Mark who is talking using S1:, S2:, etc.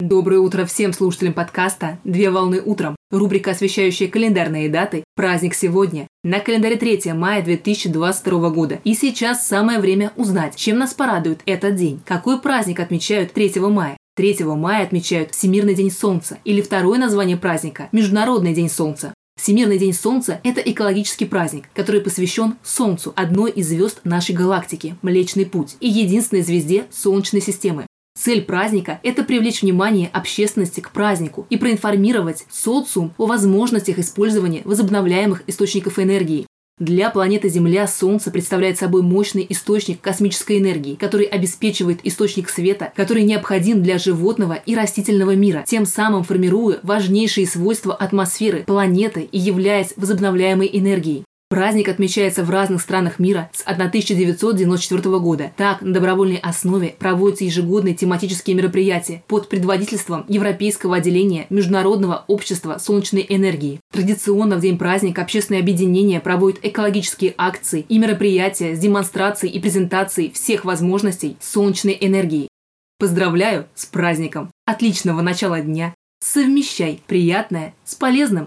S1: Доброе утро всем слушателям подкаста «Две волны утром». Рубрика, освещающая календарные даты. Праздник сегодня. На календаре 3 мая 2022 года. И сейчас самое время узнать, чем нас порадует этот день. Какой праздник отмечают 3 мая? 3 мая отмечают Всемирный день Солнца или второе название праздника – Международный день Солнца. Всемирный день Солнца – это экологический праздник, который посвящен Солнцу, одной из звезд нашей галактики – Млечный Путь, и единственной звезде Солнечной системы. Цель праздника – это привлечь внимание общественности к празднику и проинформировать социум о возможностях использования возобновляемых источников энергии. Для планеты Земля Солнце представляет собой мощный источник космической энергии, который обеспечивает источник света, который необходим для животного и растительного мира, тем самым формируя важнейшие свойства атмосферы планеты и являясь возобновляемой энергией. Праздник отмечается в разных странах мира с 1994 года. Так, на добровольной основе проводятся ежегодные тематические мероприятия под предводительством Европейского отделения Международного общества солнечной энергии. Традиционно в день праздника общественные объединения проводят экологические акции и мероприятия с демонстрацией и презентацией всех возможностей солнечной энергии. Поздравляю с праздником! Отличного начала дня! Совмещай приятное с полезным!